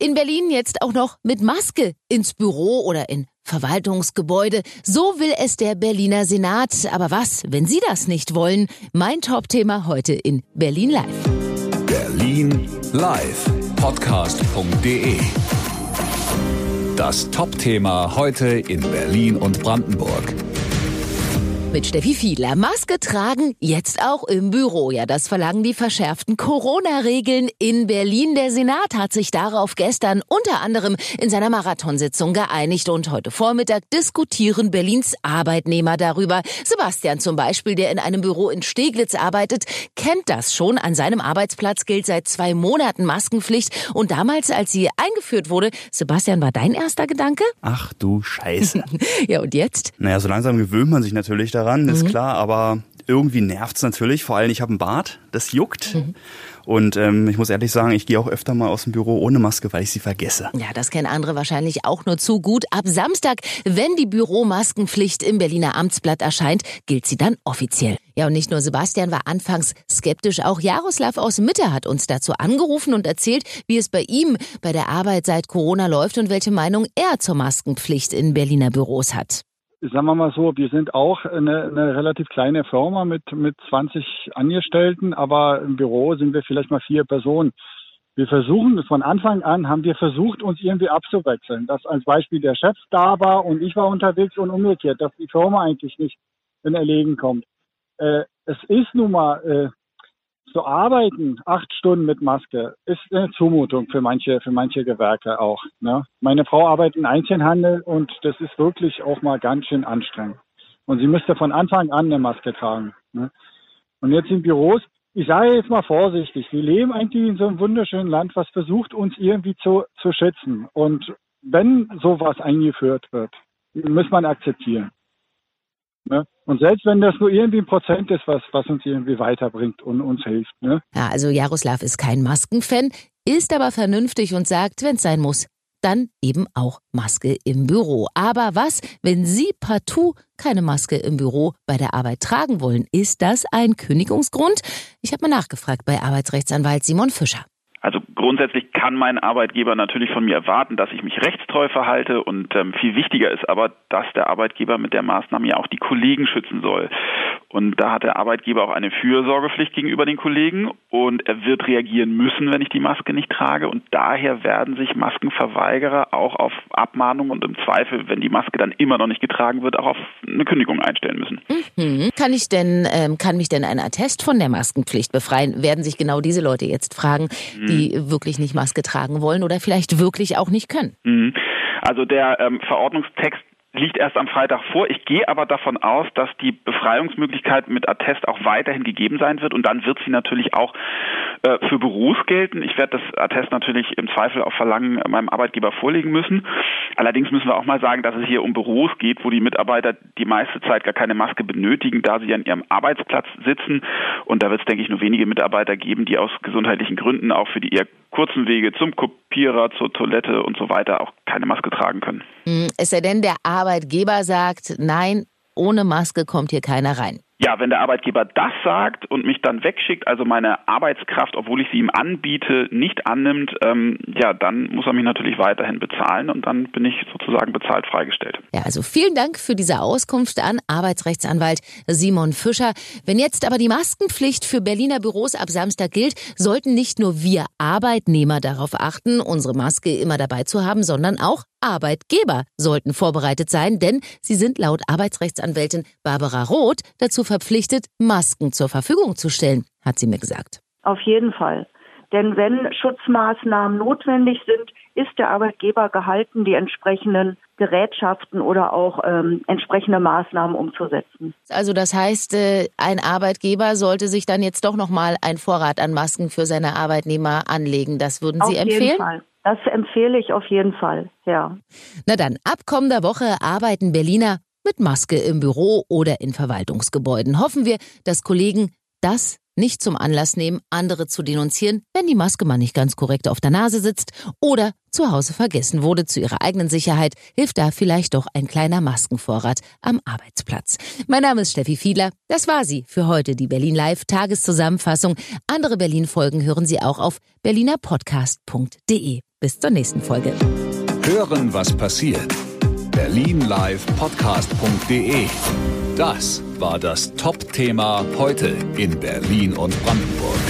In Berlin jetzt auch noch mit Maske ins Büro oder in Verwaltungsgebäude. So will es der Berliner Senat. Aber was, wenn Sie das nicht wollen? Mein Top-Thema heute in Berlin Live. Berlin Live. Podcast.de. Das Top-Thema heute in Berlin und Brandenburg mit Steffi Fiedler. Maske tragen jetzt auch im Büro. Ja, das verlangen die verschärften Corona-Regeln in Berlin. Der Senat hat sich darauf gestern unter anderem in seiner Marathonsitzung geeinigt und heute Vormittag diskutieren Berlins Arbeitnehmer darüber. Sebastian zum Beispiel, der in einem Büro in Steglitz arbeitet, kennt das schon. An seinem Arbeitsplatz gilt seit zwei Monaten Maskenpflicht und damals, als sie eingeführt wurde, Sebastian, war dein erster Gedanke? Ach du Scheiße. ja, und jetzt? Naja, so langsam gewöhnt man sich natürlich daran, mhm. ist klar, aber irgendwie nervt's natürlich. Vor allem, ich habe einen Bart, das juckt. Mhm. Und ähm, ich muss ehrlich sagen, ich gehe auch öfter mal aus dem Büro ohne Maske, weil ich sie vergesse. Ja, das kennen andere wahrscheinlich auch nur zu gut. Ab Samstag, wenn die Büromaskenpflicht im Berliner Amtsblatt erscheint, gilt sie dann offiziell. Ja, und nicht nur Sebastian war anfangs skeptisch, auch Jaroslav aus Mitte hat uns dazu angerufen und erzählt, wie es bei ihm bei der Arbeit seit Corona läuft und welche Meinung er zur Maskenpflicht in Berliner Büros hat sagen wir mal so, wir sind auch eine, eine, relativ kleine Firma mit, mit 20 Angestellten, aber im Büro sind wir vielleicht mal vier Personen. Wir versuchen, von Anfang an haben wir versucht, uns irgendwie abzuwechseln. Dass als Beispiel der Chef da war und ich war unterwegs und umgekehrt, dass die Firma eigentlich nicht in Erlegen kommt. Äh, es ist nun mal äh, zu arbeiten, acht Stunden mit Maske, ist eine Zumutung für manche, für manche Gewerke auch. Ne? Meine Frau arbeitet im Einzelhandel und das ist wirklich auch mal ganz schön anstrengend. Und sie müsste von Anfang an eine Maske tragen. Ne? Und jetzt in Büros, ich sage jetzt mal vorsichtig, wir leben eigentlich in so einem wunderschönen Land, was versucht, uns irgendwie zu, zu schützen. Und wenn sowas eingeführt wird, muss man akzeptieren. Ne? Und selbst wenn das nur irgendwie ein Prozent ist, was, was uns irgendwie weiterbringt und uns hilft. Ne? Ja, also Jaroslav ist kein Maskenfan, ist aber vernünftig und sagt, wenn es sein muss, dann eben auch Maske im Büro. Aber was, wenn Sie partout keine Maske im Büro bei der Arbeit tragen wollen? Ist das ein Kündigungsgrund? Ich habe mal nachgefragt bei Arbeitsrechtsanwalt Simon Fischer. Also grundsätzlich kann mein Arbeitgeber natürlich von mir erwarten, dass ich mich rechtstreu verhalte und ähm, viel wichtiger ist aber, dass der Arbeitgeber mit der Maßnahme ja auch die Kollegen schützen soll. Und da hat der Arbeitgeber auch eine Fürsorgepflicht gegenüber den Kollegen und er wird reagieren müssen, wenn ich die Maske nicht trage. Und daher werden sich Maskenverweigerer auch auf Abmahnung und im Zweifel, wenn die Maske dann immer noch nicht getragen wird, auch auf eine Kündigung einstellen müssen. Mhm. Kann ich denn, ähm, kann mich denn ein Attest von der Maskenpflicht befreien? Werden sich genau diese Leute jetzt fragen, die mhm. wirklich nicht Maske tragen wollen oder vielleicht wirklich auch nicht können? Mhm. Also der ähm, Verordnungstext liegt erst am Freitag vor. Ich gehe aber davon aus, dass die Befreiungsmöglichkeit mit Attest auch weiterhin gegeben sein wird und dann wird sie natürlich auch äh, für Büros gelten. Ich werde das Attest natürlich im Zweifel auf Verlangen meinem Arbeitgeber vorlegen müssen. Allerdings müssen wir auch mal sagen, dass es hier um Büros geht, wo die Mitarbeiter die meiste Zeit gar keine Maske benötigen, da sie an ihrem Arbeitsplatz sitzen. Und da wird es, denke ich, nur wenige Mitarbeiter geben, die aus gesundheitlichen Gründen auch für die eher kurzen Wege zum Kopierer, zur Toilette und so weiter auch keine Maske tragen können. Hm, es sei denn, der Arbeitgeber sagt, nein, ohne Maske kommt hier keiner rein. Ja, wenn der Arbeitgeber das sagt und mich dann wegschickt, also meine Arbeitskraft, obwohl ich sie ihm anbiete, nicht annimmt, ähm, ja, dann muss er mich natürlich weiterhin bezahlen und dann bin ich sozusagen bezahlt freigestellt. Ja, also vielen Dank für diese Auskunft an Arbeitsrechtsanwalt Simon Fischer. Wenn jetzt aber die Maskenpflicht für Berliner Büros ab Samstag gilt, sollten nicht nur wir Arbeitnehmer darauf achten, unsere Maske immer dabei zu haben, sondern auch Arbeitgeber sollten vorbereitet sein, denn sie sind laut Arbeitsrechtsanwältin Barbara Roth dazu verpflichtet, Masken zur Verfügung zu stellen, hat sie mir gesagt. Auf jeden Fall. Denn wenn Schutzmaßnahmen notwendig sind, ist der Arbeitgeber gehalten, die entsprechenden Gerätschaften oder auch ähm, entsprechende Maßnahmen umzusetzen. Also das heißt, äh, ein Arbeitgeber sollte sich dann jetzt doch noch mal ein Vorrat an Masken für seine Arbeitnehmer anlegen. Das würden Sie Auf empfehlen? Jeden Fall. Das empfehle ich auf jeden Fall, ja. Na dann, ab kommender Woche arbeiten Berliner mit Maske im Büro oder in Verwaltungsgebäuden. Hoffen wir, dass Kollegen das nicht zum Anlass nehmen, andere zu denunzieren, wenn die Maske mal nicht ganz korrekt auf der Nase sitzt oder zu Hause vergessen wurde. Zu ihrer eigenen Sicherheit hilft da vielleicht doch ein kleiner Maskenvorrat am Arbeitsplatz. Mein Name ist Steffi Fiedler. Das war sie für heute, die Berlin Live Tageszusammenfassung. Andere Berlin-Folgen hören Sie auch auf berlinerpodcast.de. Bis zur nächsten Folge. Hören, was passiert. Berlinlivepodcast.de Das war das Top-Thema heute in Berlin und Brandenburg.